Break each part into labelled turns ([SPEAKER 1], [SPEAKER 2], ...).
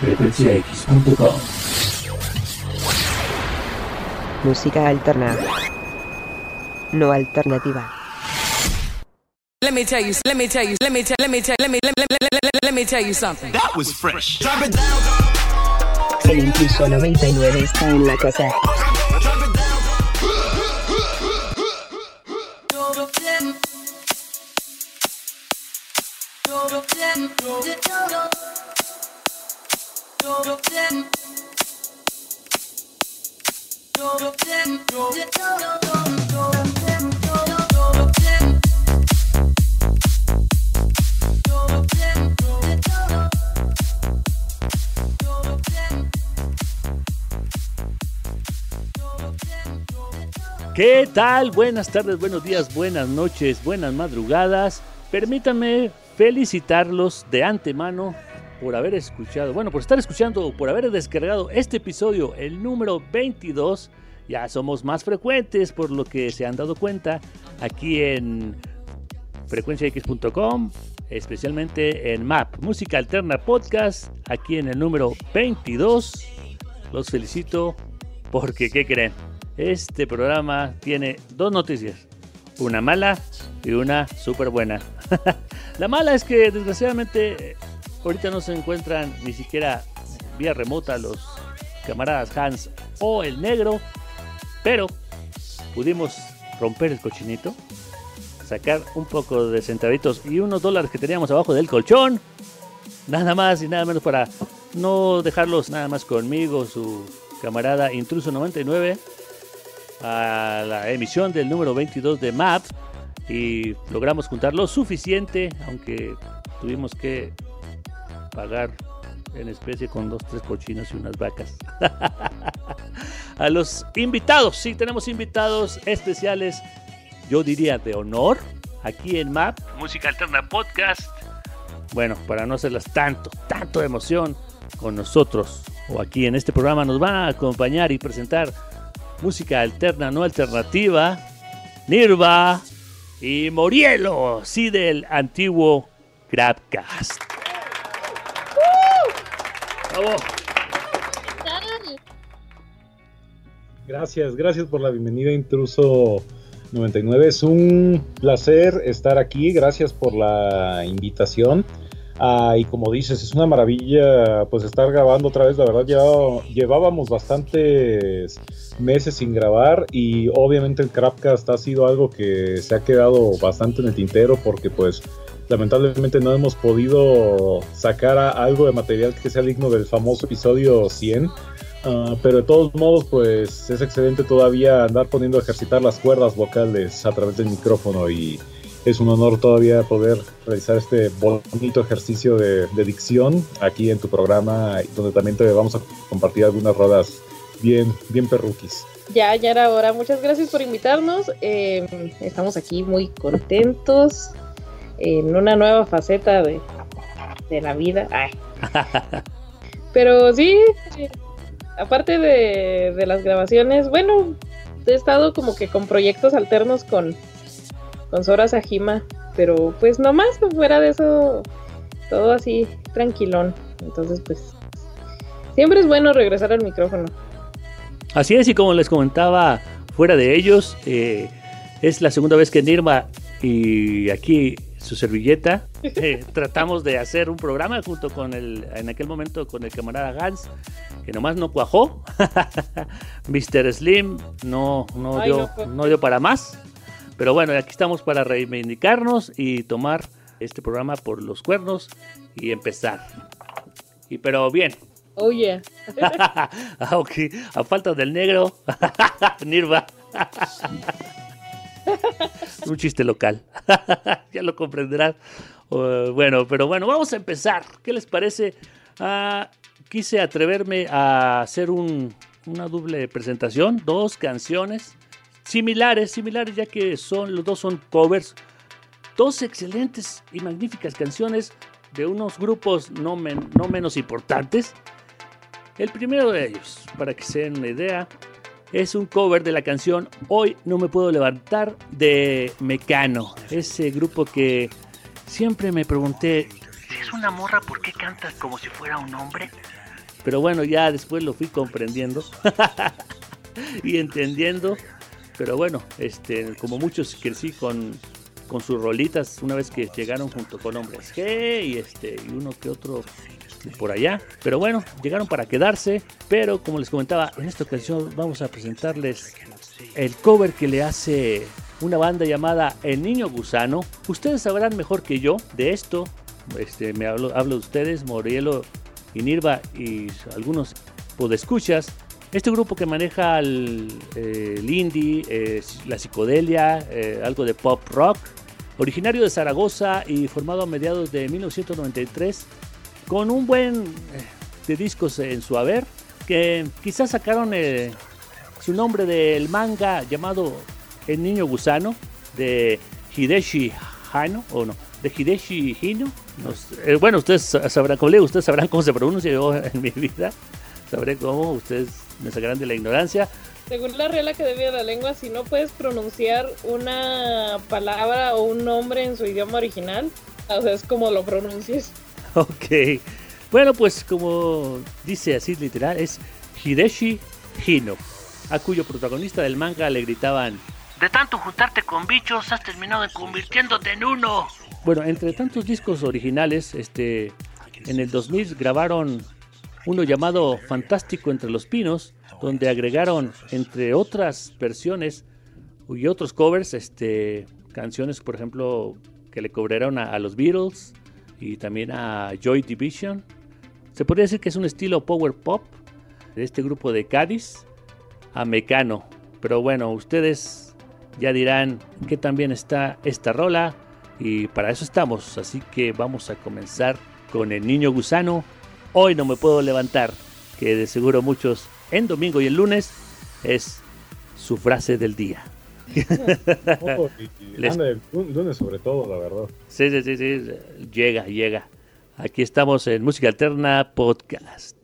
[SPEAKER 1] frecuenciax.com.
[SPEAKER 2] Música alterna. No alternativa.
[SPEAKER 3] Let me tell you, let me tell you, let me tell, let me tell, let me, let, let, let, let, let me tell you something.
[SPEAKER 4] That was fresh.
[SPEAKER 2] El impulso 99 está en la casa.
[SPEAKER 5] ¿Qué tal? Buenas tardes, buenos días, buenas noches, buenas madrugadas. Permítanme felicitarlos de antemano por haber escuchado, bueno, por estar escuchando, por haber descargado este episodio, el número 22. Ya somos más frecuentes, por lo que se han dado cuenta aquí en frecuenciax.com, especialmente en MAP, Música Alterna Podcast, aquí en el número 22. Los felicito porque, ¿qué creen? Este programa tiene dos noticias, una mala y una súper buena. La mala es que desgraciadamente ahorita no se encuentran ni siquiera vía remota los camaradas Hans o el negro, pero pudimos romper el cochinito, sacar un poco de centavitos y unos dólares que teníamos abajo del colchón, nada más y nada menos para no dejarlos nada más conmigo, su camarada Intruso 99 a la emisión del número 22 de MAP y logramos juntar lo suficiente, aunque tuvimos que pagar en especie con dos, tres cochinos y unas vacas. a los invitados, sí, tenemos invitados especiales, yo diría de honor, aquí en MAP, Música Alterna Podcast. Bueno, para no hacerlas tanto, tanto de emoción con nosotros o aquí en este programa nos van a acompañar y presentar música alterna, no alternativa, Nirva y Morielo, sí del antiguo Crabcast.
[SPEAKER 6] Gracias, gracias por la bienvenida, intruso 99. Es un placer estar aquí, gracias por la invitación. Ah, y como dices, es una maravilla pues estar grabando otra vez. La verdad, llevábamos bastantes meses sin grabar y obviamente el Crapcast ha sido algo que se ha quedado bastante en el tintero porque pues lamentablemente no hemos podido sacar algo de material que sea digno del famoso episodio 100. Ah, pero de todos modos, pues es excelente todavía andar poniendo a ejercitar las cuerdas vocales a través del micrófono y es un honor todavía poder realizar este bonito ejercicio de, de dicción aquí en tu programa, donde también te vamos a compartir algunas rodas bien, bien perruquis.
[SPEAKER 7] Ya, ya era. Muchas gracias por invitarnos. Eh, estamos aquí muy contentos en una nueva faceta de, de la vida. Ay. Pero sí, aparte de, de las grabaciones, bueno, he estado como que con proyectos alternos con, con Sora Sajima, pero pues nomás fuera de eso, todo así tranquilón. Entonces, pues, siempre es bueno regresar al micrófono.
[SPEAKER 5] Así es, y como les comentaba fuera de ellos, eh, es la segunda vez que Nirma y aquí su servilleta eh, tratamos de hacer un programa junto con el, en aquel momento con el camarada Gans, que nomás no cuajó. Mr. Slim no, no,
[SPEAKER 7] Ay,
[SPEAKER 5] dio,
[SPEAKER 7] no
[SPEAKER 5] no dio para más. Pero bueno, aquí estamos para reivindicarnos y tomar este programa por los cuernos y empezar. Y pero bien,
[SPEAKER 7] Oh yeah.
[SPEAKER 5] Ah, ok. A falta del negro. Nirva. Un chiste local. ya lo comprenderás. Uh, bueno, pero bueno, vamos a empezar. ¿Qué les parece? Ah, quise atreverme a hacer un- una doble presentación. Dos canciones similares, similares, ya que son, los dos son covers. Dos excelentes y magníficas canciones de unos grupos no, no menos importantes. El primero de ellos, para que se den una idea, es un cover de la canción Hoy no me puedo levantar de Mecano. Ese grupo que siempre me pregunté, si es una morra, ¿por qué cantas como si fuera un hombre? Pero bueno, ya después lo fui comprendiendo y entendiendo. Pero bueno, este, como muchos crecí con, con sus rolitas una vez que llegaron junto con hombres G y, este, y uno que otro por allá. Pero bueno, llegaron para quedarse. Pero como les comentaba, en esta ocasión vamos a presentarles el cover que le hace una banda llamada El Niño Gusano. Ustedes sabrán mejor que yo de esto. Este, me hablo, hablo de ustedes, Morielo y Nirva y algunos podescuchas. Este grupo que maneja el, el indie, eh, la psicodelia, eh, algo de pop rock, originario de Zaragoza y formado a mediados de 1993, con un buen de discos en su haber, que quizás sacaron su nombre del manga llamado El Niño Gusano, de Hideshi Hano, o no, de Hideshi Hino. bueno, ustedes sabrán, como ustedes sabrán cómo se pronuncia yo en mi vida. Sabré cómo, ustedes me sacarán de la ignorancia.
[SPEAKER 7] Según la Real Academia de la Lengua, si no puedes pronunciar una palabra o un nombre en su idioma original, o sea, es como lo pronuncies.
[SPEAKER 5] Ok. Bueno, pues como dice así literal, es Hideshi Hino, a cuyo protagonista del manga le gritaban
[SPEAKER 1] de tanto juntarte con bichos, has terminado convirtiéndote en uno.
[SPEAKER 5] Bueno, entre tantos discos originales, este, en el 2000 grabaron uno llamado Fantástico entre los Pinos, donde agregaron, entre otras versiones y otros covers, este, canciones, por ejemplo, que le cobraron a, a los Beatles y también a Joy Division. Se podría decir que es un estilo power pop de este grupo de Cádiz a Mecano. Pero bueno, ustedes ya dirán que también está esta rola y para eso estamos. Así que vamos a comenzar con el niño gusano Hoy no me puedo levantar, que de seguro muchos en domingo y el lunes es su frase del día.
[SPEAKER 6] oh, lunes sobre todo, la verdad.
[SPEAKER 5] Sí, sí, sí, sí, llega, llega. Aquí estamos en Música Alterna Podcast.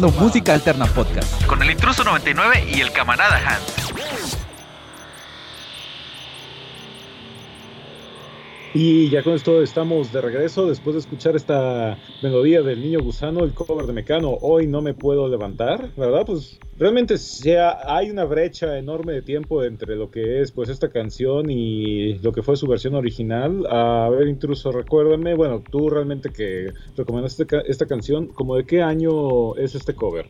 [SPEAKER 4] Música Alterna Podcast.
[SPEAKER 8] Con el intruso 99 y el camarada Hans.
[SPEAKER 6] Y ya con esto estamos de regreso después de escuchar esta melodía del niño gusano, el cover de Mecano, Hoy no me puedo levantar, ¿verdad? Pues realmente sea, hay una brecha enorme de tiempo entre lo que es pues esta canción y lo que fue su versión original. A ver, intruso, recuérdame, bueno, tú realmente que recomendaste esta canción, ¿como de qué año es este cover?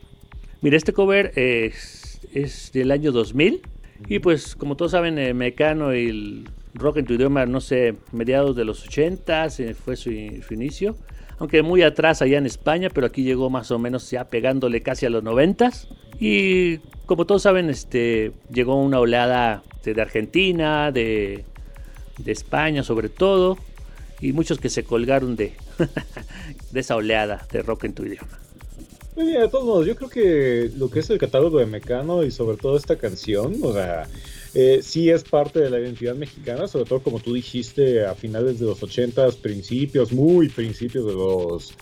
[SPEAKER 5] Mira, este cover es, es del año 2000 y pues como todos saben, eh, Mecano y el rock en tu idioma, no sé, mediados de los 80 fue su, inicio. Aunque muy atrás allá en España, pero aquí llegó más o menos ya pegándole casi a los 90 Y como todos saben, este, llegó una oleada de, Argentina, de, de España sobre todo, y muchos que se colgaron de, de esa oleada de rock en tu idioma.
[SPEAKER 6] Muy bien, de todos modos, yo creo que lo que es el catálogo de Mecano y sobre todo esta canción, o sea, eh, sí es parte de la identidad mexicana, sobre todo como tú dijiste a finales de los 80s, principios, muy principios de los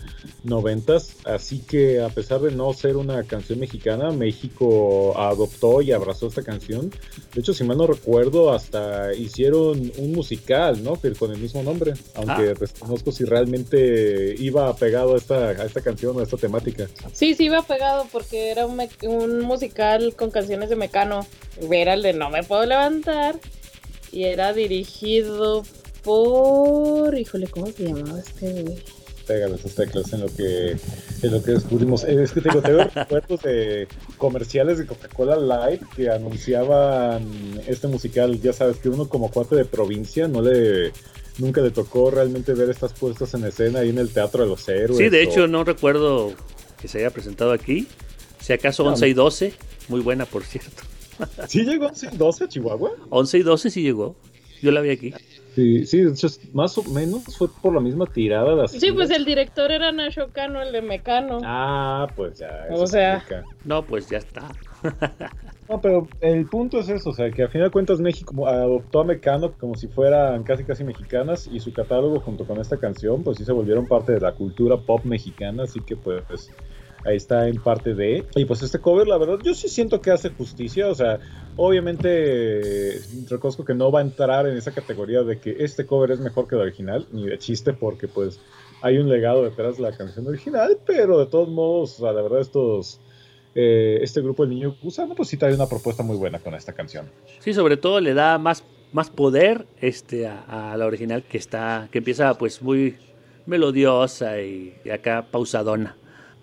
[SPEAKER 6] 90s, así que a pesar de no ser una canción mexicana, México adoptó y abrazó esta canción. De hecho, si mal no recuerdo, hasta hicieron un musical, ¿no? Con el mismo nombre, aunque ah. desconozco si realmente iba pegado a esta, a esta canción o a esta temática.
[SPEAKER 7] Sí, sí iba pegado porque era un, un musical con canciones de Mecano. Era el de No me puedo levantar. Y era dirigido por. Híjole, ¿cómo se llamaba este güey?
[SPEAKER 6] Pégale esas teclas en lo que, en lo que descubrimos. Eh, es que tengo, tengo recuerdos de comerciales de Coca-Cola Light que anunciaban este musical. Ya sabes que uno, como cuate de provincia, no le. Nunca le tocó realmente ver estas puestas en escena ahí en el Teatro de los Héroes.
[SPEAKER 5] Sí, de hecho, no recuerdo que se haya presentado aquí. Si acaso 11 y 12, muy buena por cierto.
[SPEAKER 6] ¿Sí llegó 11 y 12 a Chihuahua?
[SPEAKER 5] 11 y 12 sí llegó. Yo la vi aquí.
[SPEAKER 6] Sí, sí, más o menos fue por la misma tirada. Las
[SPEAKER 7] sí, pues el director era Nacho Cano, el de Mecano.
[SPEAKER 6] Ah, pues ya.
[SPEAKER 7] O sea.
[SPEAKER 5] No, pues ya está.
[SPEAKER 6] no, pero el punto es eso, o sea, que al final de cuentas México adoptó a Mecano como si fueran casi casi mexicanas y su catálogo junto con esta canción, pues sí se volvieron parte de la cultura pop mexicana, así que pues ahí está en parte de. Y pues este cover, la verdad, yo sí siento que hace justicia. O sea, obviamente reconozco que no va a entrar en esa categoría de que este cover es mejor que el original, ni de chiste, porque pues hay un legado detrás de la canción original, pero de todos modos, o sea, la verdad, estos. Eh, este grupo El Niño Gusano, pues sí trae una propuesta muy buena con esta canción.
[SPEAKER 5] Sí, sobre todo le da más, más poder este, a, la original que está, que empieza pues muy melodiosa y acá pausadona.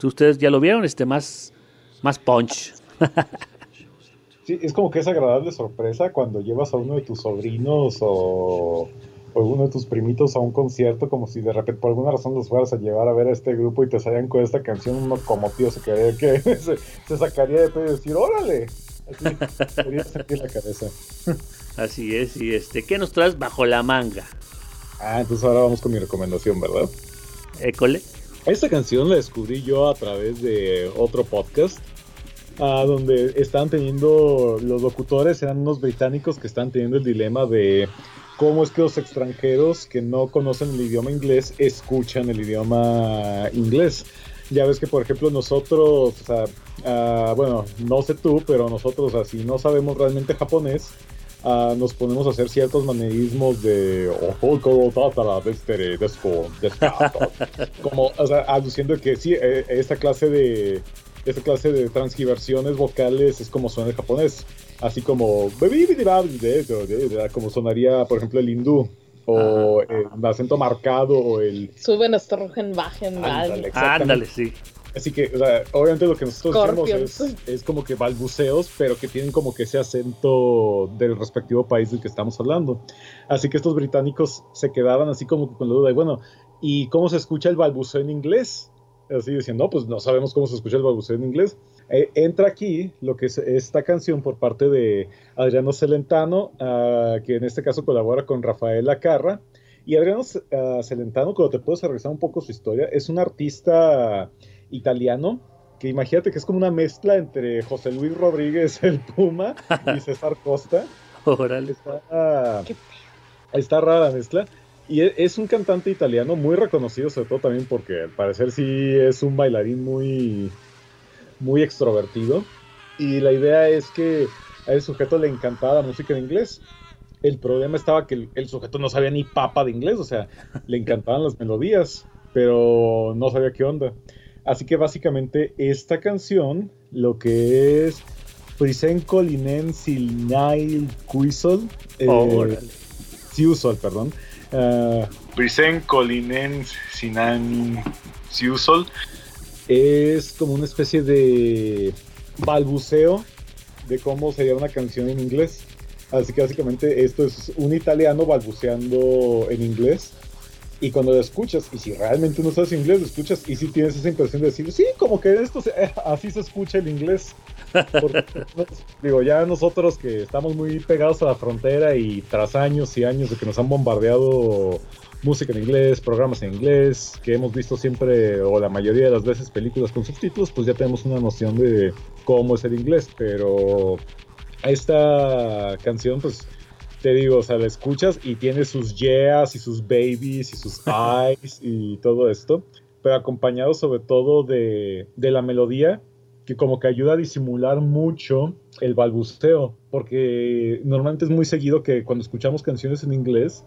[SPEAKER 5] Ustedes ya lo vieron, este más, más punch.
[SPEAKER 6] Sí, es como que es agradable sorpresa cuando llevas a uno de tus sobrinos o, o, uno de tus primitos a un concierto, como si de repente por alguna razón los fueras a llevar a ver a este grupo y te salían con esta canción, uno como tío se quedaría que se, sacaría de pedo y decir, órale. Así, la cabeza.
[SPEAKER 5] Así es, y este, ¿qué nos traes bajo la manga?
[SPEAKER 6] Ah, entonces ahora vamos con mi recomendación, ¿verdad?
[SPEAKER 5] École.
[SPEAKER 6] Esta canción la descubrí yo a través de otro podcast. donde están teniendo los locutores eran unos británicos que están teniendo el dilema de cómo es que los extranjeros que no conocen el idioma inglés escuchan el idioma inglés. Ya ves que, por ejemplo, nosotros, o sea, ah, bueno, no sé tú, pero nosotros, así no sabemos realmente japonés, nos ponemos a hacer ciertos manerismos de como o sea, aluciendo que sí eh, esta clase de esta clase de transgiversiones vocales es como suena el japonés. Así como como sonaría por ejemplo el hindú o el acento marcado o el
[SPEAKER 7] suben bajen bajen
[SPEAKER 5] ándale sí
[SPEAKER 6] Así que, o sea, obviamente lo que nosotros hacemos es, es, como que balbuceos, pero que tienen como que ese acento del respectivo país del que estamos hablando. Así que estos británicos se quedaban así como con la duda de, bueno, ¿y cómo se escucha el balbuceo en inglés? Así diciendo, no, pues no sabemos cómo se escucha el balbuceo en inglés. Eh, entra aquí lo que es esta canción por parte de Adriano Celentano, uh, que en este caso colabora con Rafael Acarra. Y Adriano uh, Celentano, cuando te puedes regresar un poco su historia, es un artista italiano, que imagínate que es como una mezcla entre José Luis Rodríguez, el Puma, y César Costa. Está, está rara la mezcla. Y e, es un cantante italiano muy reconocido, sobre todo también porque al parecer sí es un bailarín muy, muy extrovertido. Y la idea es que a ese sujeto le encantaba la música en inglés. El problema estaba que el, el sujeto no sabía ni papa de inglés, o sea, le encantaban las melodías, pero no sabía qué onda. Así que básicamente esta canción, lo que es Prisenko Linen Silnail Cuisol, eh. Siusol, perdón. Uh, Prisenko Linen Sinan Siusol es como una especie de balbuceo de cómo sería una canción en inglés. Así que básicamente esto es un italiano balbuceando en inglés. Y cuando lo escuchas, y si realmente no sabes inglés, lo escuchas y si tienes esa impresión de decir, sí, como que esto se- eh, así se escucha el inglés. Porque, digo, ya nosotros que estamos muy pegados a la frontera y tras años y años de que nos han bombardeado música en inglés, programas en inglés, que hemos visto siempre o la mayoría de las veces películas con subtítulos, pues ya tenemos una noción de cómo es el inglés, pero esta canción pues te digo, o sea, la escuchas y tiene sus yeahs y sus babies y sus eyes y todo esto, pero acompañado sobre todo de, de la melodía que como que ayuda a disimular mucho el balbuceo, porque normalmente es muy seguido que cuando escuchamos canciones en inglés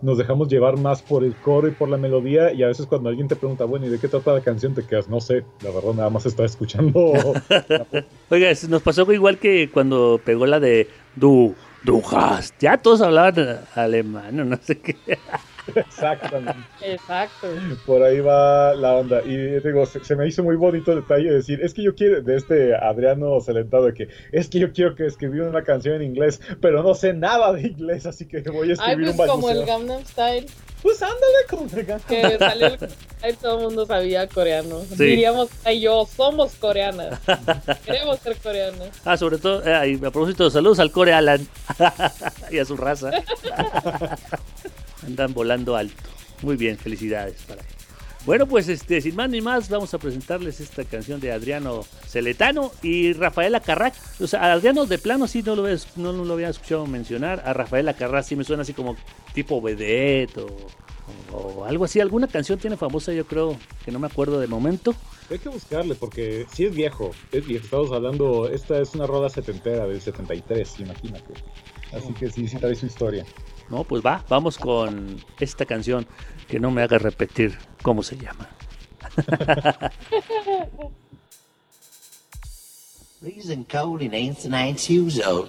[SPEAKER 6] nos dejamos llevar más por el coro y por la melodía y a veces cuando alguien te pregunta, bueno, ¿y de qué trata la canción? Te quedas, no sé, la verdad nada más está escuchando.
[SPEAKER 5] Oiga, nos pasó igual que cuando pegó la de Du, Du hast. Ya todos hablaban alemán, no sé qué.
[SPEAKER 6] Exactamente.
[SPEAKER 7] Exacto.
[SPEAKER 6] Por ahí va la onda. Y digo, se, se me hizo muy bonito el detalle de decir, es que yo quiero, de este Adriano Celentado, de que es que yo quiero que escribir una canción en inglés, pero no sé nada de inglés, así que voy a
[SPEAKER 7] Ay,
[SPEAKER 6] escribir
[SPEAKER 7] pues
[SPEAKER 6] un
[SPEAKER 7] como el. Gangnam Style,
[SPEAKER 6] Pues ándale, como el Gangnam
[SPEAKER 7] que salió el Style, todo el mundo sabía coreano.
[SPEAKER 5] Sí.
[SPEAKER 7] Diríamos, ay, yo, somos coreanas. Queremos ser coreanas.
[SPEAKER 5] Ah, sobre todo, eh, y a propósito, saludos al Core Alan y a su raza. Andan volando alto. Muy bien, felicidades para él. Bueno, pues este, sin más ni más, vamos a presentarles esta canción de Adriano Celetano y Rafaela Carrac. O sea, Adriano de plano sí no lo, había- no, lo había escuchado mencionar. A Rafaela Carrac sí me suena así como tipo vedette o, algo así. Alguna canción tiene famosa, yo creo, que no me acuerdo de momento.
[SPEAKER 6] Hay que buscarle porque sí es viejo, es viejo. Estamos hablando, esta es una rola setentera del 73, imagínate. Así que sí, sí trae su historia.
[SPEAKER 5] No, pues va, vamos con esta canción que no me haga repetir cómo se llama.
[SPEAKER 9] Freezing cold in old.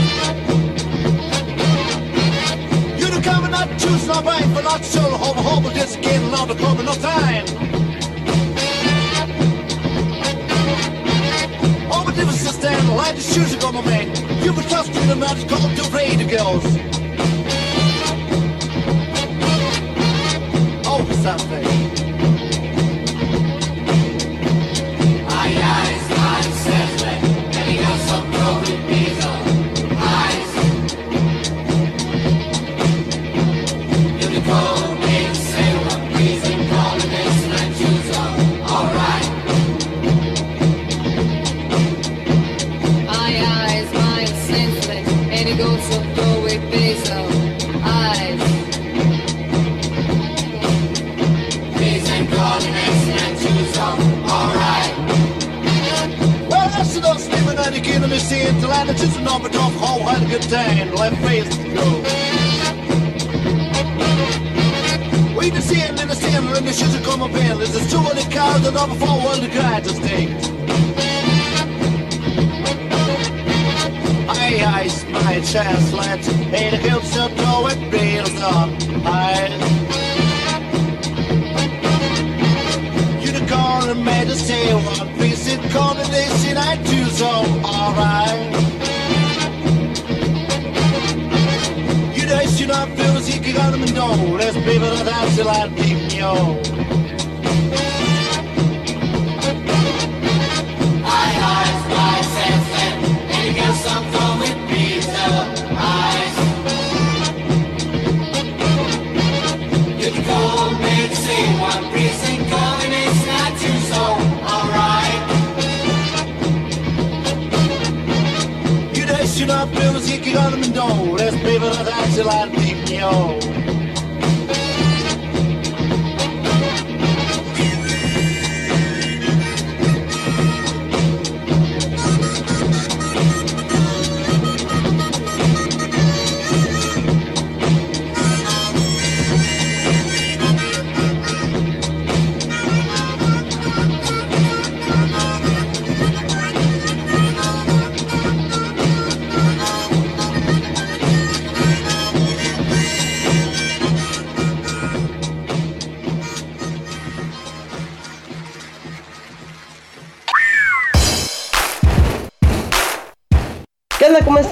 [SPEAKER 10] You the coming not choose no right for not so home home but just getting on the club in no time. Oh but different sister and like the shoes are my man. You would trust me the man is called the radio girls.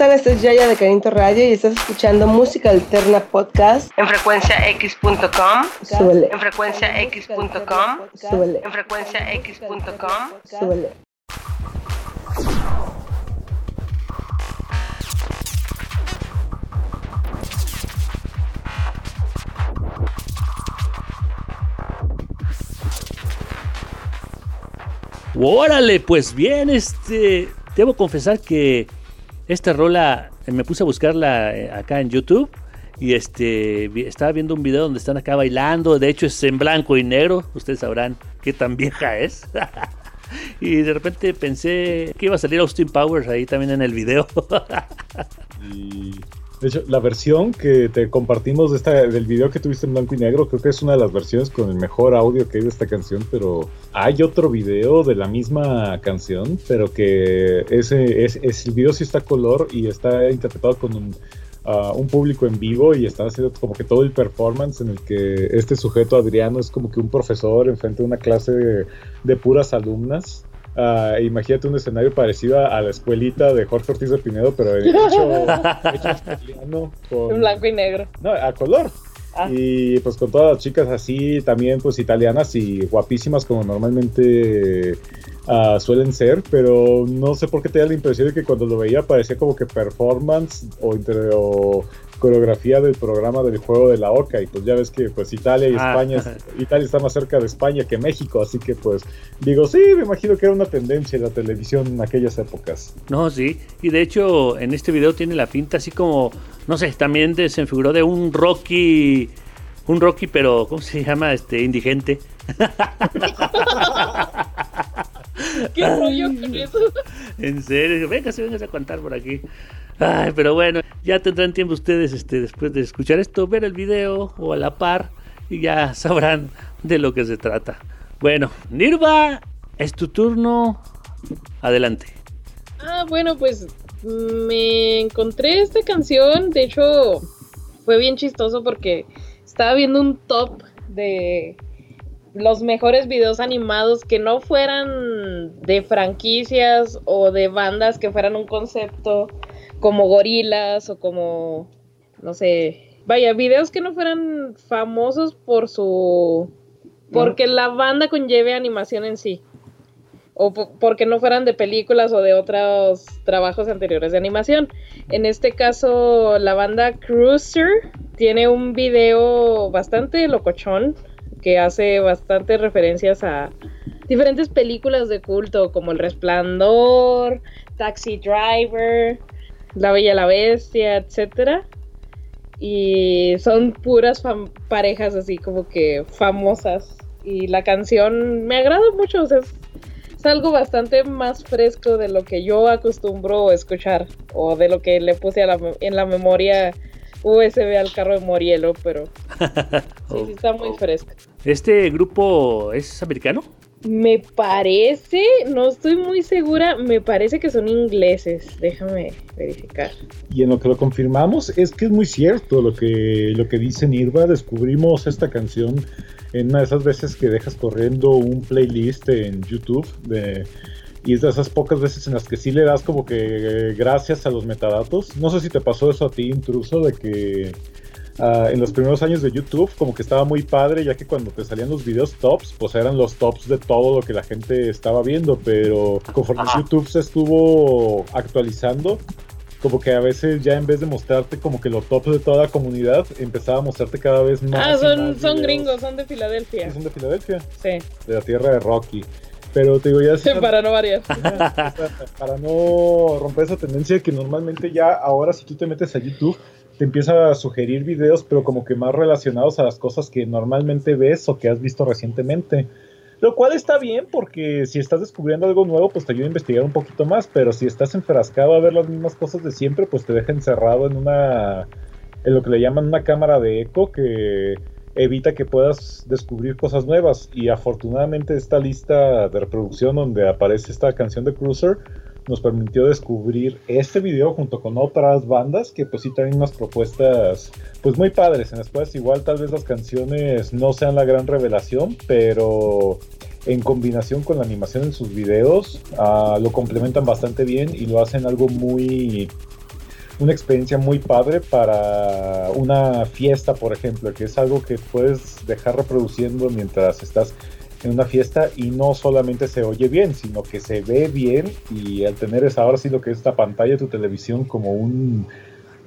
[SPEAKER 11] Están? Este es Yaya de Carinto Radio y estás escuchando Música Alterna Podcast en frecuenciax.com. Súbele. En frecuenciax.com. Súbele. En frecuenciax.com. Súbele.
[SPEAKER 5] Órale, pues bien, este. Debo confesar que esta rola eh, me puse a buscarla eh, acá en YouTube. Y este estaba viendo un video donde están acá bailando. De hecho, es en blanco y negro. Ustedes sabrán qué tan vieja es. y de repente pensé que iba a salir Austin Powers ahí también en el video.
[SPEAKER 6] de hecho, la versión que te compartimos de esta, del video que tuviste en blanco y negro, creo que es una de las versiones con el mejor audio que hay de esta canción, pero hay otro video de la misma canción, pero que ese, es, es- el video sí está color y está interpretado con un, ah, un público en vivo y está haciendo como que todo el performance en el que este sujeto Adriano es como que un profesor enfrente de una clase de puras alumnas. Ah, imagínate un escenario parecido a, a la escuelita de Jorge Ortiz de Pinedo, pero hecho, hecho italiano con,
[SPEAKER 7] En blanco y negro.
[SPEAKER 6] no, a color.
[SPEAKER 7] Ah.
[SPEAKER 6] Y pues con todas las chicas así, también pues italianas y guapísimas como normalmente ah, suelen ser, pero no sé por qué te da la impresión de que cuando lo veía parecía como que performance o, inter- o coreografía del programa del juego de la Oca y pues ya ves que pues Italia y
[SPEAKER 5] Ah.
[SPEAKER 6] España, es- Italia está más cerca de España que México, así que pues digo, sí, me imagino que era una tendencia en la televisión en aquellas épocas.
[SPEAKER 5] No, sí. Y de hecho, en este video tiene la pinta así como, no sé, también se figuró de un Rocky, un Rocky, pero ¿cómo se llama? Este, indigente.
[SPEAKER 7] ¿Qué rollo con eso?
[SPEAKER 5] En serio, véngase, véngase a contar por aquí. Ay, pero bueno, ya tendrán tiempo ustedes, este, después de escuchar esto, ver el video o a la par y ya sabrán de lo que se trata. Bueno, Nirva, es tu turno. Adelante.
[SPEAKER 7] Ah, bueno, pues me encontré esta canción. De hecho, fue bien chistoso porque estaba viendo un top de los mejores videos animados que no fueran de franquicias o de bandas que fueran un concepto como gorilas o como, no sé, vaya, videos que no fueran famosos por su... porque la banda conlleve animación en sí o po- porque no fueran de películas o de otros trabajos anteriores de animación. En este caso, la banda Cruiser tiene un video bastante locochón que hace bastantes referencias a diferentes películas de culto como El Resplandor, Taxi Driver, La Bella y la Bestia, etcétera. Y son puras parejas así como que famosas. Y la canción me agrada mucho, o sea, es, algo bastante más fresco de lo que yo acostumbro escuchar o de lo que le puse a la en la memoria USB al carro de Morielo, pero sí, sí está muy fresco.
[SPEAKER 5] ¿Este grupo es americano?
[SPEAKER 7] Me parece, no estoy muy segura, me parece que son ingleses. Déjame verificar.
[SPEAKER 6] Y en lo que lo confirmamos es que es muy cierto lo que, lo que dice Nirva. Descubrimos esta canción en una de esas veces que dejas corriendo un playlist en YouTube de, y es de esas pocas veces en las que sí le das como que eh, gracias a los metadatos. No sé si te pasó eso a ti, intruso, de que ah, en los primeros años de YouTube como que estaba muy padre, ya que cuando te salían los videos tops, pues eran los tops de todo lo que la gente estaba viendo, pero conforme YouTube se estuvo actualizando, como que a veces ya en vez de mostrarte como que los tops de toda la comunidad, empezaba a mostrarte cada vez más.
[SPEAKER 7] Ah,
[SPEAKER 6] y
[SPEAKER 7] son,
[SPEAKER 6] más
[SPEAKER 7] son
[SPEAKER 6] videos.
[SPEAKER 7] gringos, son de Filadelfia.
[SPEAKER 6] Sí, son de Filadelfia,
[SPEAKER 7] Sí,
[SPEAKER 6] de la tierra de Rocky. Pero te digo, ya se-
[SPEAKER 7] para no variar.
[SPEAKER 6] para no romper esa tendencia que normalmente ya ahora si tú te metes a YouTube te empieza a sugerir videos pero como que más relacionados a las cosas que normalmente ves o que has visto recientemente. Lo cual está bien porque si estás descubriendo algo nuevo pues te ayuda a investigar un poquito más, pero si estás enfrascado a ver las mismas cosas de siempre pues te deja encerrado en una en lo que le llaman una cámara de eco que evita que puedas descubrir cosas nuevas. Y afortunadamente esta lista de reproducción donde aparece esta canción de Cruiser nos permitió descubrir este video junto con otras bandas que pues sí traen unas propuestas pues muy padres en las cuales igual tal vez las canciones no sean la gran revelación pero en combinación con la animación en sus videos ah, lo complementan bastante bien y lo hacen algo muy una experiencia muy padre para una fiesta, por ejemplo, que es algo que puedes dejar reproduciendo mientras estás en una fiesta y no solamente se oye bien, sino que se ve bien y al tener esa ahora sí lo que es esta pantalla de tu televisión como un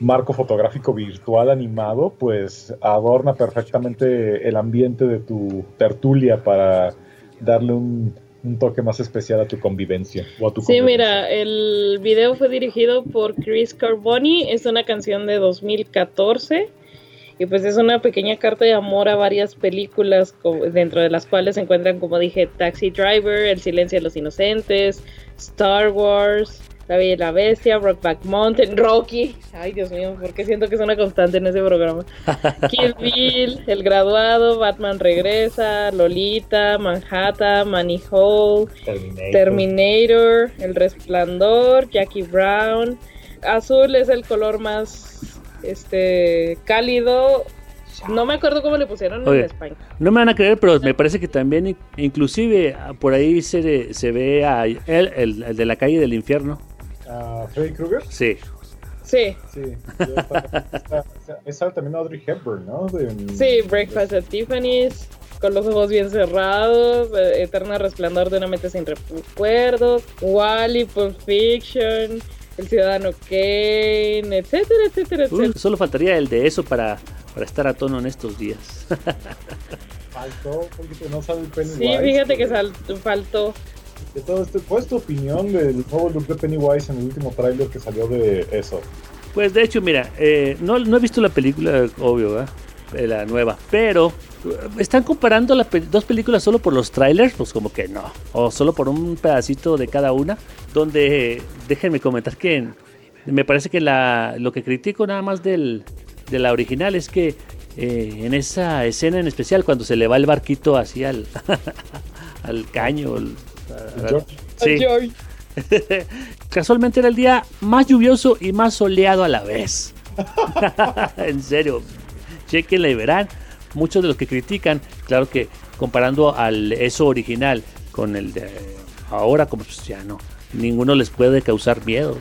[SPEAKER 6] marco fotográfico virtual animado, pues adorna perfectamente el ambiente de tu tertulia para darle un, un toque más especial a tu convivencia o a tu
[SPEAKER 7] Sí, mira, el video fue dirigido por Chris Carboni, es una canción de 2014 y pues es una pequeña carta de amor a varias películas dentro de las cuales se encuentran, como dije, Taxi Driver, El silencio de los inocentes, Star Wars, La Bella y la Bestia, Rockback Mountain, Rocky, ay Dios mío, porque siento que es una constante en ese programa, Kill Bill, El Graduado, Batman Regresa, Lolita, Manhattan, Money Hole,
[SPEAKER 6] Terminator.
[SPEAKER 7] Terminator, El Resplandor, Jackie Brown. Azul es el color más este cálido. No me acuerdo cómo le pusieron
[SPEAKER 5] Oye,
[SPEAKER 7] en España.
[SPEAKER 5] No me van a creer, pero me parece que también, in- inclusive, por ahí se, se ve a él, el, el de la calle del infierno.
[SPEAKER 6] Ah, Freddy Krueger.
[SPEAKER 5] Sí.
[SPEAKER 7] Sí,
[SPEAKER 6] Sí, está, está- esa también Audrey Hepburn, ¿no? De-
[SPEAKER 7] sí, Breakfast at Tiffany's, con los ojos bien cerrados, eh, Eterna Resplandor de una mente sin recuerdos, Wally, Pulp Fiction, El Ciudadano Kane, etcétera, etcétera,
[SPEAKER 5] Uh,
[SPEAKER 7] etcétera.
[SPEAKER 5] solo faltaría el de eso para, para estar a tono en estos días.
[SPEAKER 6] Faltó un poquito, no sabe el Pennywise.
[SPEAKER 7] Sí, fíjate que sal- faltó.
[SPEAKER 6] De todo esto, ¿cuál es tu opinión del nuevo look de Pennywise en el último tráiler que salió de eso?
[SPEAKER 5] Pues de hecho, mira, eh, no, no he visto la película, obvio, ¿verdad? Eh, la nueva, pero eh, están comparando las dos películas solo por los trailers, pues como que no, o solo por un pedacito de cada una, donde eh, déjenme comentar que en- me parece que la, lo que critico nada más del, de la original es que eh, en esa escena en especial, cuando se le va el barquito así al, al caño, el- sí. Casualmente era el día más lluvioso y más soleado a la vez. en serio, chequenla y verán. Muchos de los que critican, claro que comparando al eso original con el de ahora, como pues ya no, ninguno les puede causar miedo.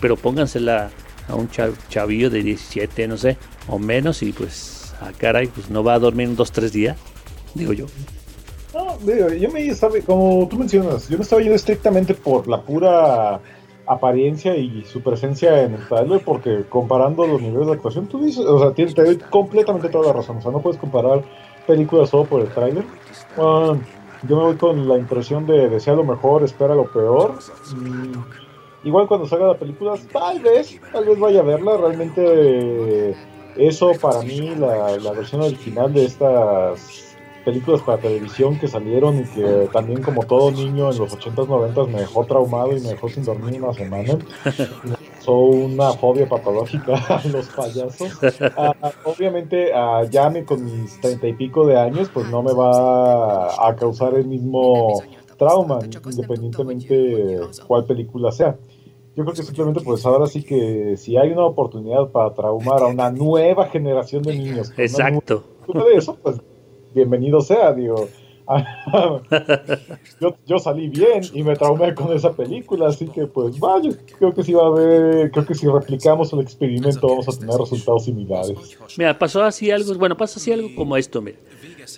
[SPEAKER 5] Pero póngansela a un cha- chavillo de 17, no sé, o menos, y pues, a caray, pues no va a dormir en dos, tres días, digo yo.
[SPEAKER 6] No, yo me estaba, como tú mencionas, yo me estaba yendo estrictamente por la pura apariencia y su presencia en el trailer, porque comparando los niveles de actuación, tú dices, o sea, tienes, te doy completamente toda la razón, o sea, no puedes comparar películas solo por el trailer. Yo me voy con la impresión de desea lo mejor, espera lo peor. Igual cuando salga la película, tal vez, tal vez vaya a verla, realmente eso para mí, la, la versión original de estas películas para televisión que salieron y que también como todo niño en los 80s, 90s me dejó traumado y me dejó sin dormir una semana. causó una fobia patológica a los payasos. Ah, obviamente, ah, ya me, con mis treinta y pico de años, pues no me va a causar el mismo trauma, independientemente cuál película sea. Yo creo que simplemente, pues ahora sí que si hay una oportunidad para traumar a una nueva generación de niños,
[SPEAKER 5] Exacto.
[SPEAKER 6] nueva- de eso, pues bienvenido sea, digo. yo, yo salí bien y me traumé con esa película, así que pues vaya, creo que si va a haber, creo que si replicamos el experimento vamos a tener resultados similares.
[SPEAKER 5] Mira, pasó así algo, bueno, pasa así algo como esto, mira.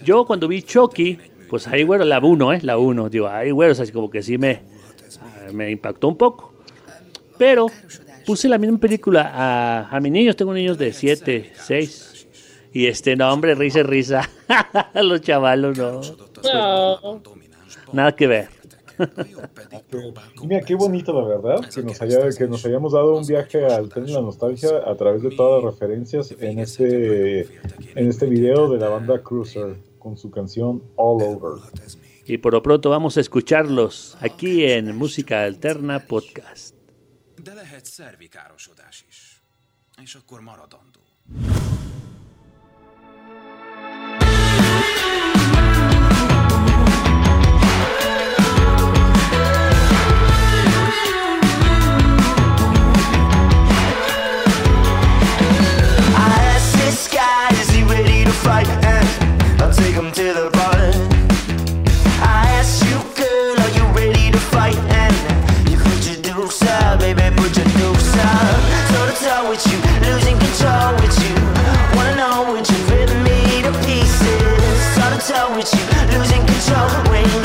[SPEAKER 5] Yo cuando vi Chucky, pues ahí, güero, la 1, ¿eh? La 1, digo, ahí, güero, o sea, así como que sí me, me impactó un poco. Pero puse la misma película a, a mis niños, tengo niños de 7, 6. Y este, no, hombre, risa, y risa. Los chavalos, no.
[SPEAKER 7] No.
[SPEAKER 5] Nada que ver.
[SPEAKER 6] Mira, qué bonito la verdad, que nos, haya, que nos hayamos dado un viaje al tren de la nostalgia a través de todas las referencias en este, en este video de la banda Cruiser con su canción All Over.
[SPEAKER 5] Y por lo pronto vamos a escucharlos aquí en Música Alterna Podcast.
[SPEAKER 12] De lehet szervikárosodás is. És akkor maradandó.
[SPEAKER 13] Losing control with you. Wanna know would you rip me to pieces? Toe to toe with you, losing control when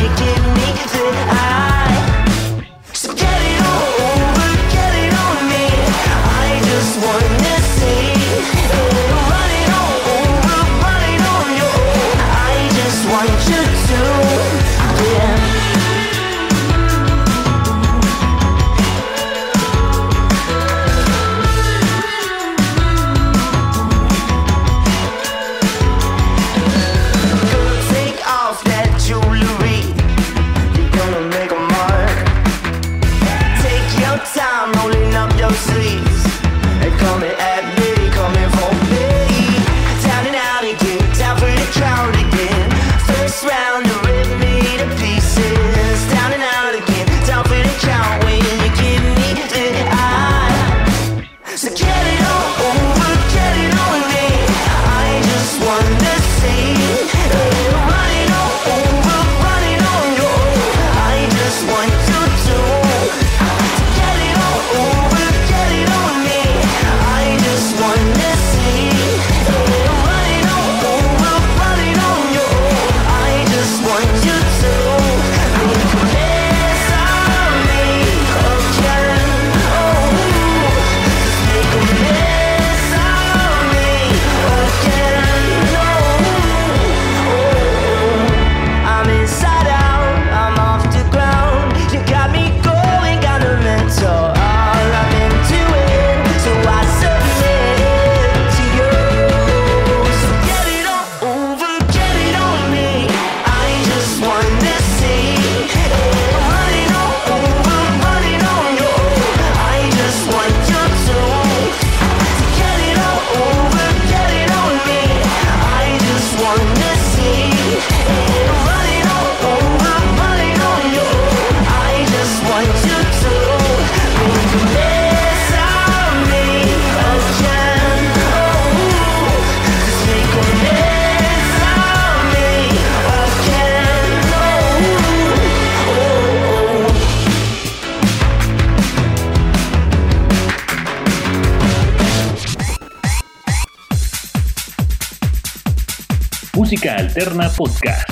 [SPEAKER 14] Alterna Podcast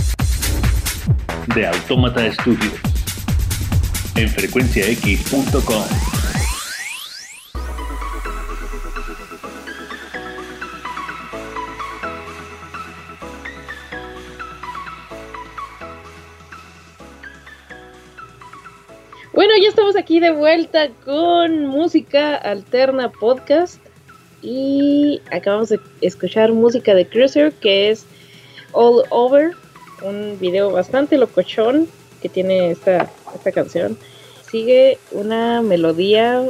[SPEAKER 14] de Autómata Studios en frecuenciax.com.
[SPEAKER 7] Bueno, ya estamos aquí de vuelta con Música Alterna Podcast. Y acabamos de escuchar música de Cruiser, que es All Over, un video bastante locochón que tiene esta, esta canción. Sigue una melodía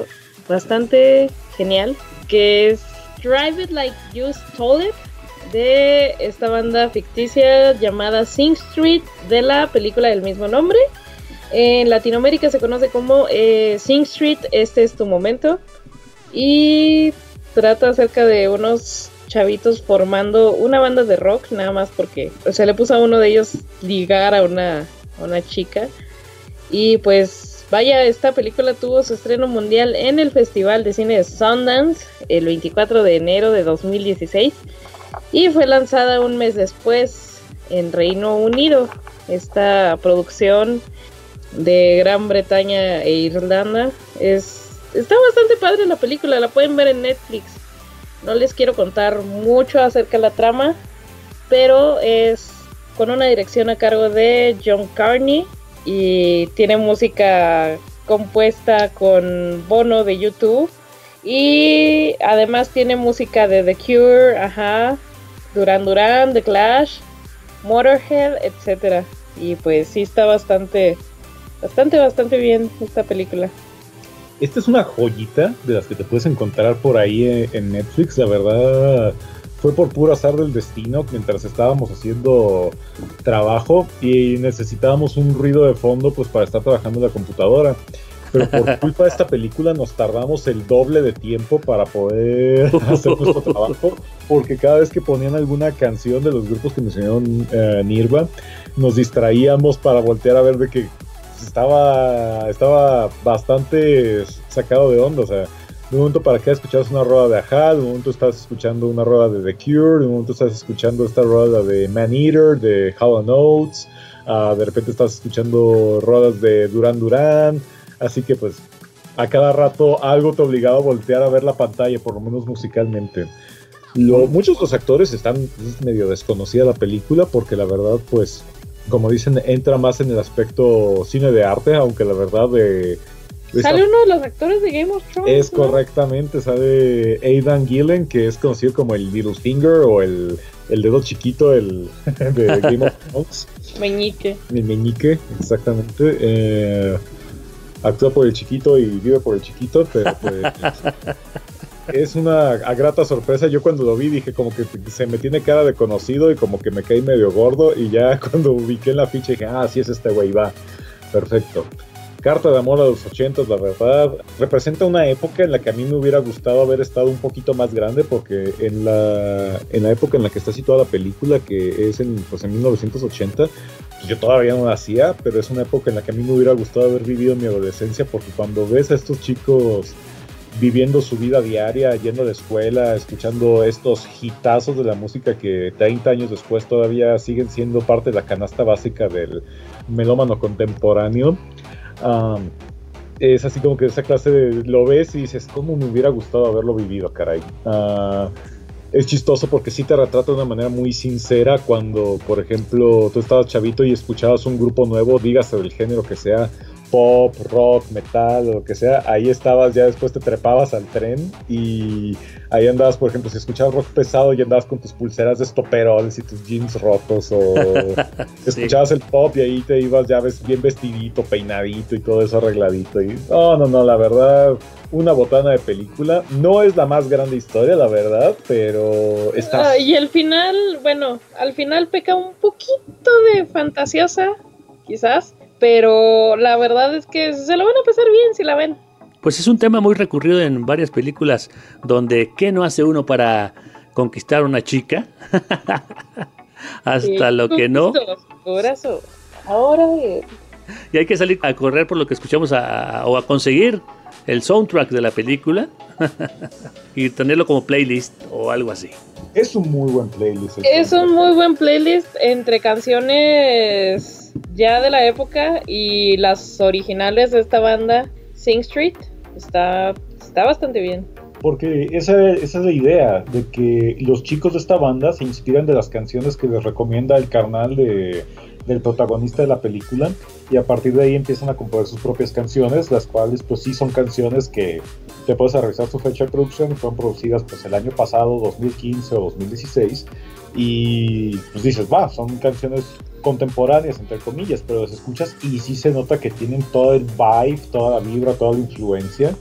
[SPEAKER 7] bastante genial, que es Drive It Like You Stole It, de esta banda ficticia llamada Sing Street, de la película del mismo nombre. En Latinoamérica se conoce como eh, Sing Street, este es tu momento. Y trata acerca de unos chavitos formando una banda de rock, nada más porque se le puso a uno de ellos ligar a una, a una chica. Y pues vaya, esta película tuvo su estreno mundial en el Festival de Cine de Sundance el 24 de enero de 2016 y fue lanzada un mes después en Reino Unido. Esta producción de Gran Bretaña e Irlanda es está bastante padre la película, la pueden ver en Netflix. No les quiero contar mucho acerca de la trama, pero es con una dirección a cargo de John Carney y tiene música compuesta con Bono de YouTube y además tiene música de The Cure, ajá, Duran Duran, The Clash, Motorhead, etcétera. Y pues sí está bastante bastante bastante bien esta película.
[SPEAKER 6] Esta es una joyita de las que te puedes encontrar por ahí eh, en Netflix, la verdad fue por puro azar del destino mientras estábamos haciendo trabajo y necesitábamos un ruido de fondo pues para estar trabajando en la computadora. Pero por culpa de esta película nos tardamos el doble de tiempo para poder hacer nuestro trabajo, porque cada vez que ponían alguna canción de los grupos que mencionaron eh, Nirva, nos distraíamos para voltear a ver de que estaba, estaba bastante sacado de onda, o sea, de un momento para acá escuchabas una rueda de Ajá, de un momento estás escuchando una rueda de The Cure, de un momento estás escuchando esta rueda de Man Eater, de Hollow Notes, uh, de repente estás escuchando ruedas de Duran Duran, así que pues a cada rato algo te obligaba a voltear a ver la pantalla, por lo menos musicalmente. Muchos de los actores están medio desconocida la película porque la verdad pues como dicen entra más en el aspecto cine de arte, aunque la verdad de
[SPEAKER 7] Sale uno de los actores de Game of Thrones.
[SPEAKER 6] Es correctamente, sale Aidan Gillen, que es conocido como el Little Finger o el, el dedo chiquito el, de Game of Thrones.
[SPEAKER 7] Meñique.
[SPEAKER 6] El meñique, exactamente. Eh, actúa por el chiquito y vive por el chiquito, pero pues es una grata sorpresa. Yo cuando lo vi dije como que se me tiene cara de conocido y como que me caí medio gordo y ya cuando ubiqué en la ficha dije, ah, sí es este güey, va. Perfecto. Carta de amor a los ochentas, la verdad, representa una época en la que a mí me hubiera gustado haber estado un poquito más grande, porque en la, en la época en la que está situada la película, que es en, pues en 1980, pues yo todavía no nacía, pero es una época en la que a mí me hubiera gustado haber vivido mi adolescencia, porque cuando ves a estos chicos viviendo su vida diaria, yendo a la escuela, escuchando estos hitazos de la música que 30 años después todavía siguen siendo parte de la canasta básica del melómano contemporáneo es así como que esa clase de lo ves y dices, ¿cómo me hubiera gustado haberlo vivido, caray? Ah, es chistoso porque sí te retrata de una manera muy sincera cuando, por ejemplo, tú estabas chavito y escuchabas un grupo nuevo, dígase del género que sea, pop, rock, metal, o lo que sea, ahí estabas, ya después te trepabas al tren y ahí andabas, por ejemplo, si escuchabas rock pesado y andabas con tus pulseras de estoperoles y tus jeans rotos, o escuchabas el pop y ahí te ibas ya ves bien vestidito, peinadito y todo eso arregladito. Y no, no, no, la verdad, una botana de película. No es la más grande historia, la verdad, pero está.
[SPEAKER 7] Ah, y el final, bueno, al final peca un poquito de fantasiosa, quizás pero la verdad es que se lo van a pasar bien si la ven.
[SPEAKER 5] Pues es un tema muy recurrido en varias películas donde ¿qué no hace uno para conquistar a una chica? Hasta lo que no.
[SPEAKER 7] Ahora
[SPEAKER 5] y hay que salir a correr por lo que escuchamos o a conseguir el soundtrack de la película y tenerlo como playlist o algo así.
[SPEAKER 6] Es un muy buen playlist.
[SPEAKER 7] Es un muy buen playlist entre canciones ya de la época y las originales de esta banda, Sing Street, está, está bastante bien.
[SPEAKER 6] Porque esa, esa, es la idea, de que los chicos de esta banda se inspiran de las canciones que les recomienda el carnal de, del protagonista de la película y a partir de ahí empiezan a componer sus propias canciones, las cuales pues sí son canciones que te puedes revisar su fecha de producción, fueron producidas pues el año pasado, 2015 o 2016 y pues dices, va, son canciones contemporáneas, entre comillas, pero las escuchas y sí se nota que tienen todo el vibe, toda la vibra, toda la influencia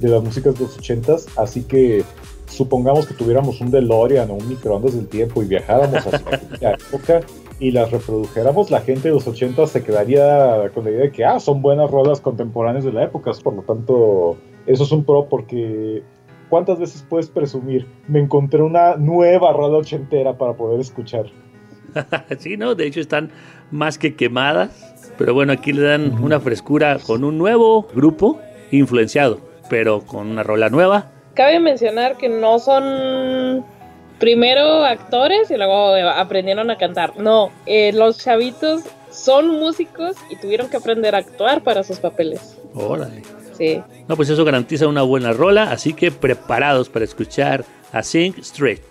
[SPEAKER 6] de las músicas de los ochentas, así que supongamos que tuviéramos un DeLorean o un microondas del tiempo y viajáramos hacia aquella época y las reprodujéramos, la gente de los ochentas se quedaría con la idea de que, ah, son buenas rolas contemporáneas de la época, por lo tanto, eso es un pro porque ¿cuántas veces puedes presumir? Me encontré una nueva rola ochentera para poder escuchar.
[SPEAKER 15] sí, no, de hecho están más que quemadas, pero bueno, aquí le dan una frescura con un nuevo grupo influenciado, pero con una rola nueva.
[SPEAKER 7] Cabe mencionar que no son primero actores y luego aprendieron a cantar. No, eh, los chavitos son músicos y tuvieron que aprender a actuar para sus papeles.
[SPEAKER 15] Órale.
[SPEAKER 7] Sí.
[SPEAKER 15] No, pues eso garantiza una buena rola, así que preparados para escuchar a Sing Straight.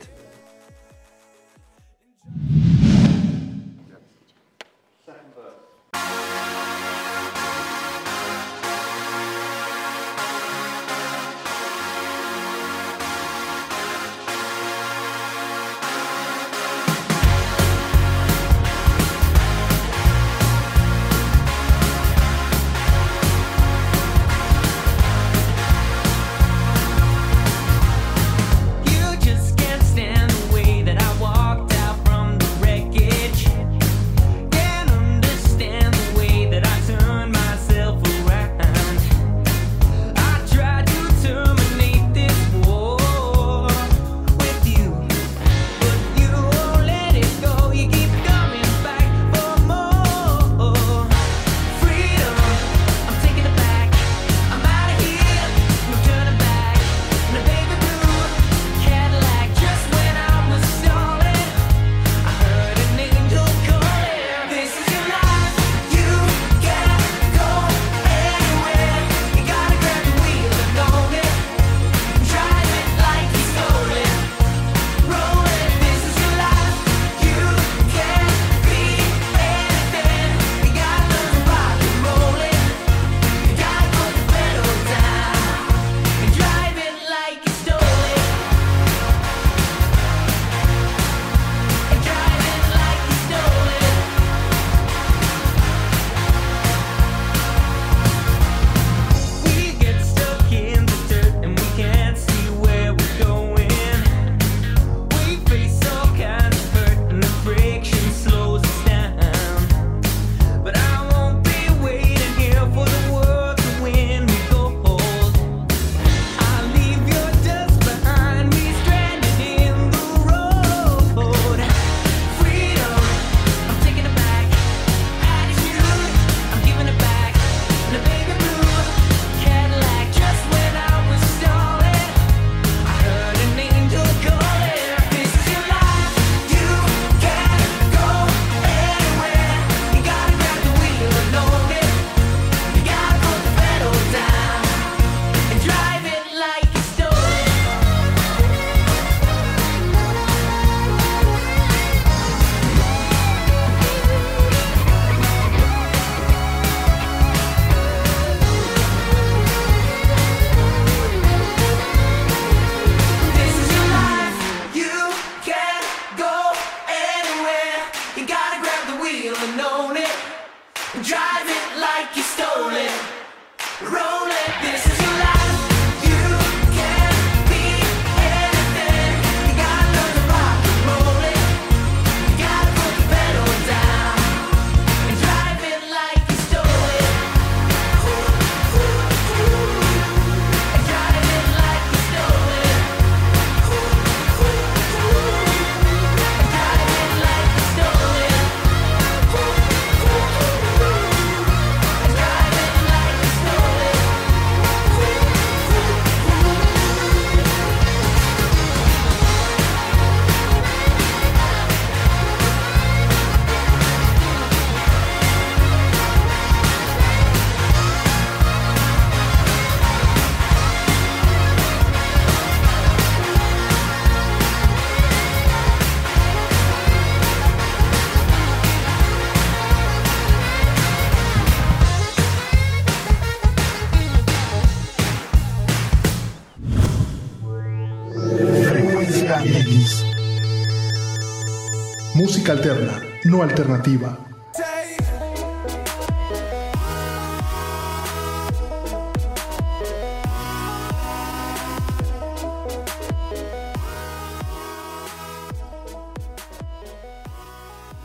[SPEAKER 16] Música alterna, no alternativa.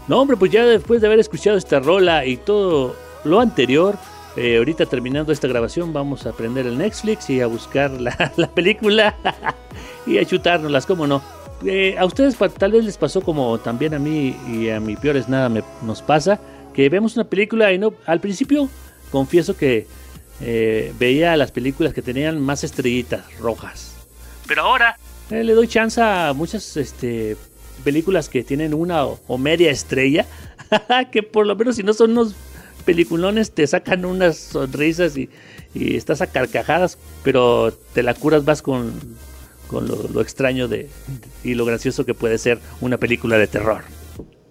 [SPEAKER 5] No, hombre, pues ya después de haber escuchado esta rola y todo lo anterior, eh, ahorita terminando esta grabación vamos a prender el Netflix y a buscar la, la película y a chutárnoslas, cómo no. Eh, a ustedes tal vez les pasó como también a mí y a mi peores nada me- nos pasa, que vemos una película y no, al principio confieso que eh, veía las películas que tenían más estrellitas rojas. Pero ahora eh, le doy chance a muchas este, películas que tienen una o, o media estrella, que por lo menos si no son unos peliculones te sacan unas sonrisas y, y estás a carcajadas, pero te la curas más con, con lo, extraño de, y lo gracioso que puede ser una película de terror.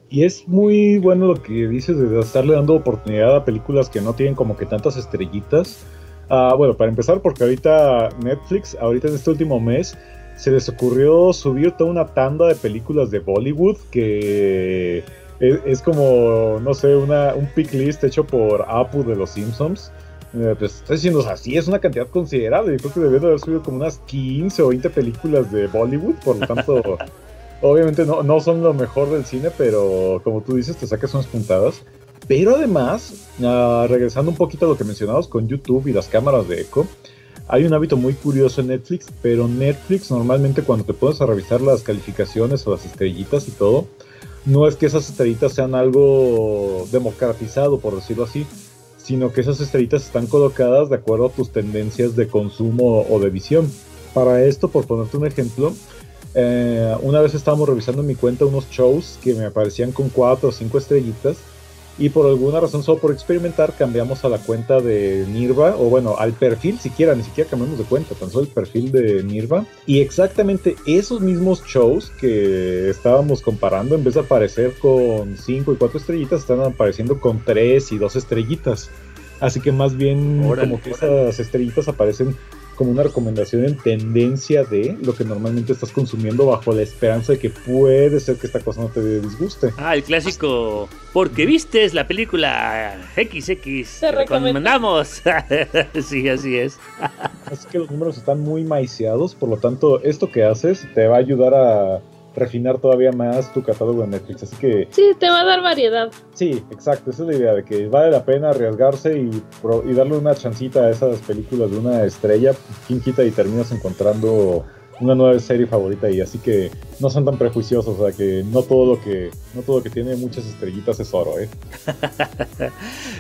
[SPEAKER 6] Y es muy bueno lo que dices de estarle dando oportunidad a películas que no tienen como que tantas estrellitas. Ah, bueno, para empezar, porque ahorita Netflix, ahorita en este último mes, se les ocurrió subir toda una tanda de películas de Bollywood que es, es como, no sé, una, un pick list hecho por Apu de los Simpsons. Eh, pues estoy diciendo, o sea, sí es una cantidad considerable. Yo creo que debe de haber subido como unas 15 o 20 películas de Bollywood, por lo tanto, obviamente no, no son lo mejor del cine, pero como tú dices, te sacas unas puntadas. Pero además, ah, regresando un poquito a lo que mencionabas con YouTube y las cámaras de eco, hay un hábito muy curioso en Netflix, pero Netflix normalmente cuando te pones a revisar las calificaciones o las estrellitas y todo, no es que esas estrellitas sean algo democratizado, por decirlo así, sino que esas estrellitas están colocadas de acuerdo a tus tendencias de consumo o de visión. Para esto, por ponerte un ejemplo, eh, una vez estábamos revisando en mi cuenta unos shows que me aparecían con 4 o 5 estrellitas y por alguna razón, solo por experimentar, cambiamos a la cuenta de Nirva, o bueno, al perfil siquiera, ni siquiera cambiamos de cuenta, tan solo el perfil de Nirva. Y exactamente esos mismos shows que estábamos comparando, en vez de aparecer con 5 y 4 estrellitas, están apareciendo con 3 y 2 estrellitas. Así que más bien
[SPEAKER 5] Órale,
[SPEAKER 6] como que esas estrellitas aparecen como una recomendación en tendencia de lo que normalmente estás consumiendo bajo la esperanza de que puede ser que esta cosa no te disguste.
[SPEAKER 5] Ah, el clásico, porque viste la película XX, te recomendamos. sí, así es.
[SPEAKER 6] Así que los números están muy maiceados, por lo tanto, esto que haces te va a ayudar a refinar todavía más tu catálogo de Netflix. Así que
[SPEAKER 7] Sí, te va a dar variedad.
[SPEAKER 6] sí, exacto, esa es la idea de que vale la pena arriesgarse y, pro- y darle una chancita a esas películas de una estrella. Quien quita y terminas encontrando una nueva serie favorita y así que no son tan prejuiciosos, o sea que no todo lo que no todo lo que tiene muchas estrellitas es oro, ¿eh?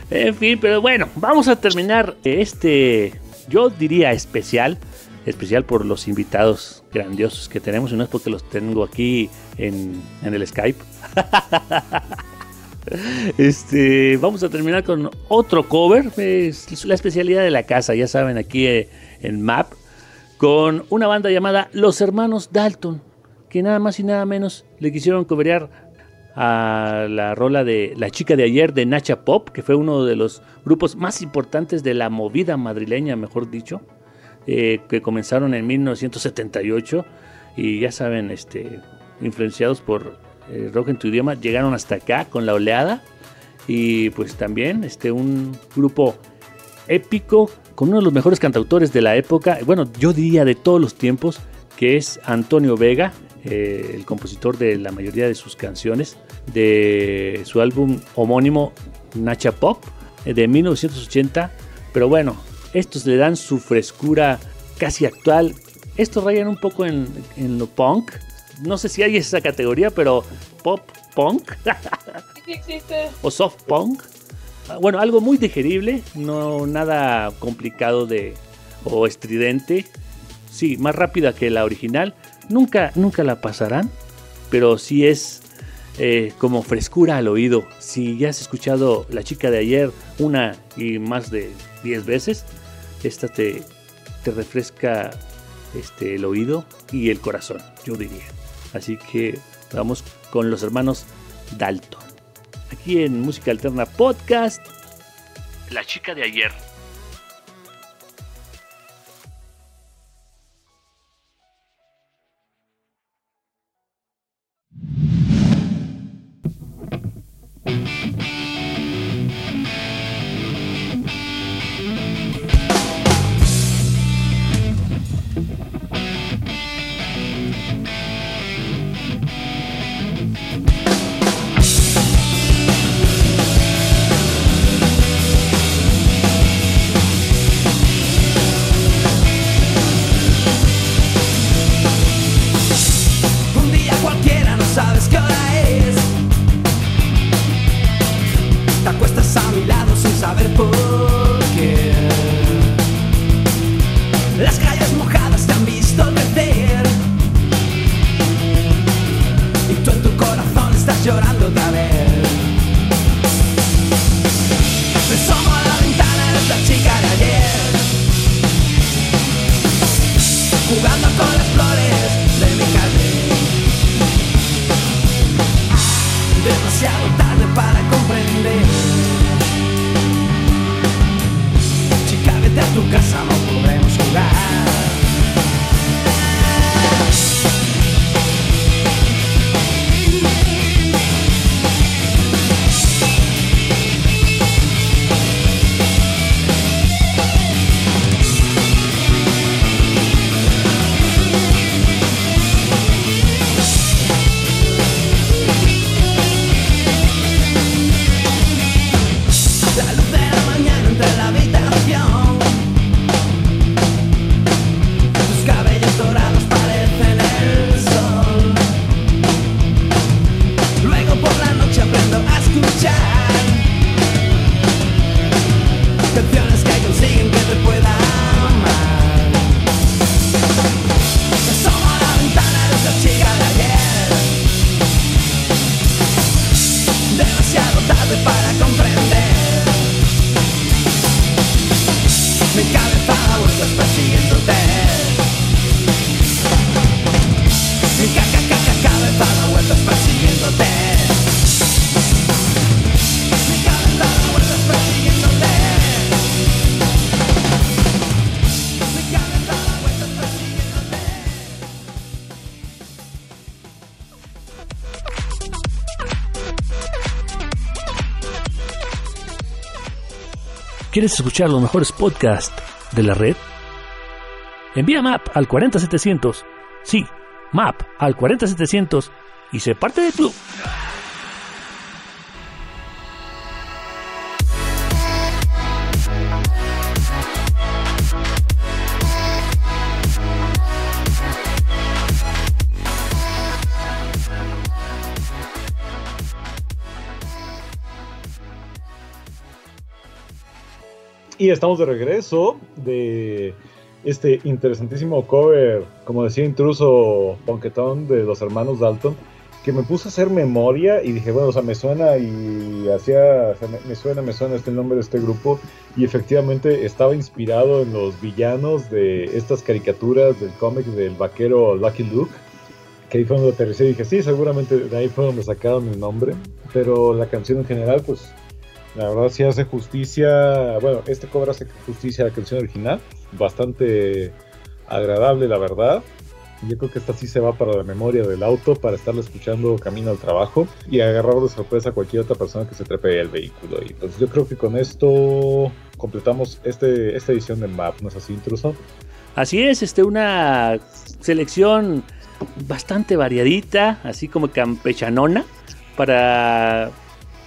[SPEAKER 5] En fin, pero bueno, vamos a terminar este, yo diría especial, especial por los invitados grandiosos que tenemos, y no es porque los tengo aquí en, en el Skype. Este, vamos a terminar con otro cover, es la especialidad de la casa, ya saben, aquí eh, en MAP, con una banda llamada Los Hermanos Dalton, que nada más y nada menos le quisieron coberear a la rola de La chica de ayer de Nacha Pop, que fue uno de los grupos más importantes de la movida madrileña, mejor dicho, eh, que comenzaron en 1978 y ya saben, este, influenciados por eh, rock en tu idioma, llegaron hasta acá con la oleada y pues también este, un grupo épico con uno de los mejores cantautores de la época, bueno, yo diría de todos los tiempos, que es Antonio Vega, eh, el compositor de la mayoría de sus canciones, de su álbum homónimo Nacha Pop, eh, de 1980. Pero bueno, estos le dan su frescura casi actual. Estos rayan un poco en, en lo punk. No sé si hay esa categoría, pero pop punk
[SPEAKER 7] Sí existe.
[SPEAKER 5] o soft punk. Ah, Bueno, algo muy digerible, no nada complicado de o estridente. Sí, más rápida que la original. Nunca, nunca la pasarán, pero sí es eh, como frescura al oído. Si ya has escuchado La chica de ayer una y más de 10 veces, esta te, te refresca este, el oído y el corazón, yo diría. Así que vamos con los hermanos Dalton. Aquí en Música Alterna Podcast, La chica de ayer. ¿Quieres escuchar los mejores podcasts de la red? Envía MAP al 40700. Sí, MAP al 40700 y sé parte del club.
[SPEAKER 6] Y estamos de regreso de este interesantísimo cover, como decía intruso Ponquetón de los hermanos Dalton, que me puse a hacer memoria y dije, bueno, o sea, me suena y hacía, o sea, me, me suena, me suena este nombre de este grupo y efectivamente estaba inspirado en los villanos de estas caricaturas del cómic del vaquero Lucky Luke, que ahí fue donde aterricé y dije, sí, seguramente de ahí fue donde sacaron el nombre, pero la canción en general, pues la verdad sí hace justicia, bueno, este cover hace justicia a la canción original, bastante agradable la verdad. Yo creo que esta sí se va para la memoria del auto, para estarla escuchando camino al trabajo y agarrar de sorpresa a cualquier otra persona que se trepe al vehículo. Y pues yo creo que con esto completamos este, esta edición de MAP, ¿no es así, intruso?
[SPEAKER 5] Así es, este, una selección bastante variadita, así como campechanona, para,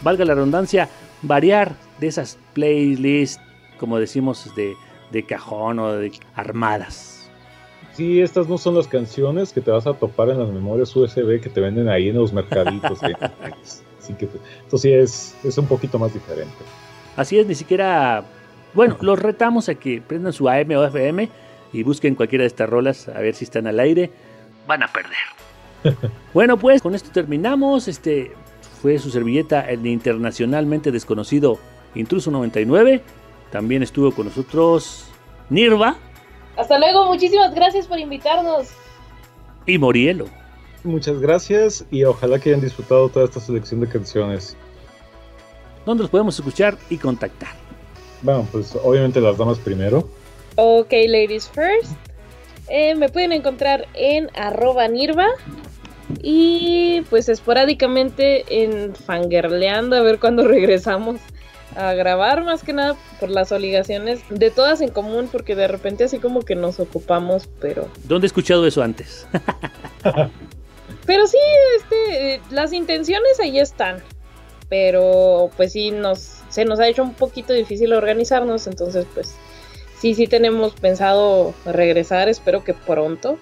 [SPEAKER 5] valga la redundancia, variar de esas playlists, como decimos, de, de cajón o de armadas.
[SPEAKER 6] Sí, estas no son las canciones que te vas a topar en las memorias USB que te venden ahí en los mercaditos. de- Así que esto sí es, es un poquito más diferente.
[SPEAKER 5] Así es, ni siquiera. Bueno, los retamos a que prendan su AM o FM y busquen cualquiera de estas rolas a ver si están al aire.
[SPEAKER 1] Van a perder.
[SPEAKER 5] Bueno, pues con esto terminamos. Este fue su servilleta, el internacionalmente desconocido Intruso 99. También estuvo con nosotros Nirva
[SPEAKER 7] Hasta luego, muchísimas gracias por invitarnos.
[SPEAKER 5] y Morielo.
[SPEAKER 6] Muchas gracias y ojalá que hayan disfrutado toda esta selección de canciones.
[SPEAKER 5] ¿Dónde los podemos escuchar y contactar?
[SPEAKER 6] Bueno, pues obviamente las damas primero.
[SPEAKER 7] Ok, ladies first. Eh, me pueden encontrar en arroba nirva y pues esporádicamente en fangirleando a ver cuándo regresamos a grabar más que nada por las obligaciones de todas en común porque de repente así como que nos ocupamos pero
[SPEAKER 5] ¿Dónde he escuchado eso antes?
[SPEAKER 7] pero sí este eh, las intenciones ahí están pero pues sí nos se nos ha hecho un poquito difícil organizarnos entonces pues sí sí tenemos pensado regresar espero que pronto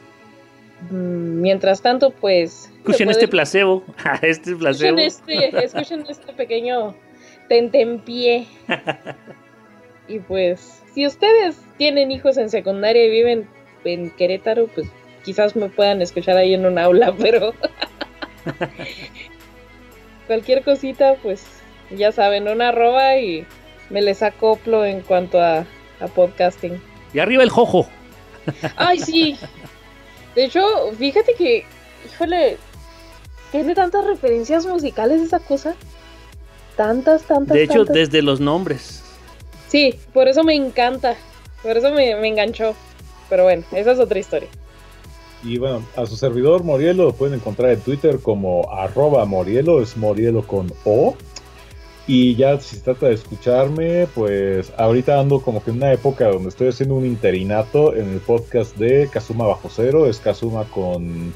[SPEAKER 7] mientras tanto pues
[SPEAKER 5] Escuchen este placebo. este placebo.
[SPEAKER 7] escuchen este escuchen este pequeño tentempié y pues si ustedes tienen hijos en secundaria y viven en Querétaro pues quizás me puedan escuchar ahí en un aula pero cualquier cosita, pues ya saben, una arroba y me les acoplo en cuanto a, a podcasting.
[SPEAKER 5] Y arriba el jojo.
[SPEAKER 7] Ay, sí. De hecho, fíjate que, híjole, tiene tantas referencias musicales esa cosa. Tantas, tantas.
[SPEAKER 5] De hecho,
[SPEAKER 7] tantas.
[SPEAKER 5] desde los nombres.
[SPEAKER 7] Sí, por eso me encanta. Por eso me, me enganchó. Pero bueno, esa es otra historia.
[SPEAKER 6] Y bueno, a su servidor Morielo lo pueden encontrar en Twitter como arroba Morielo, es Morielo con O. Y ya si se trata de escucharme, pues ahorita ando como que en una época donde estoy haciendo un interinato en el podcast de Kazuma Bajo Cero, es Kazuma con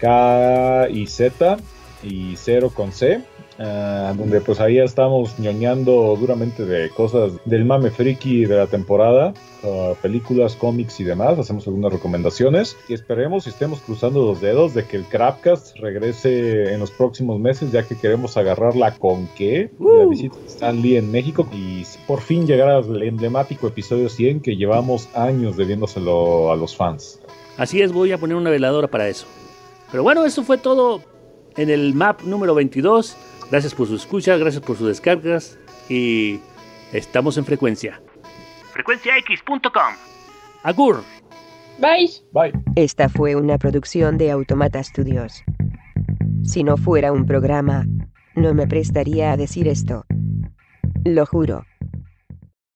[SPEAKER 6] K y Z y Cero con C. ah, donde pues ahí estamos ñoñando duramente de cosas del mame friki de la temporada, ah, películas, cómics y demás, hacemos algunas recomendaciones y esperemos y estemos cruzando los dedos de que el Crapcast regrese en los próximos meses ya que queremos agarrarla con qué, la visita de Stan Lee en México y por fin llegar al emblemático episodio 100 que llevamos años debiéndoselo a los fans.
[SPEAKER 5] Así es, voy a poner una veladora para eso. Pero bueno, eso fue todo en el map número 22. Gracias por su escucha, gracias por sus descargas y estamos en frecuencia.
[SPEAKER 1] Frecuenciax.com.
[SPEAKER 5] Agur.
[SPEAKER 7] Bye.
[SPEAKER 6] Bye.
[SPEAKER 2] Esta fue una producción de Automata Studios. Si no fuera un programa, no me prestaría a decir esto. Lo juro.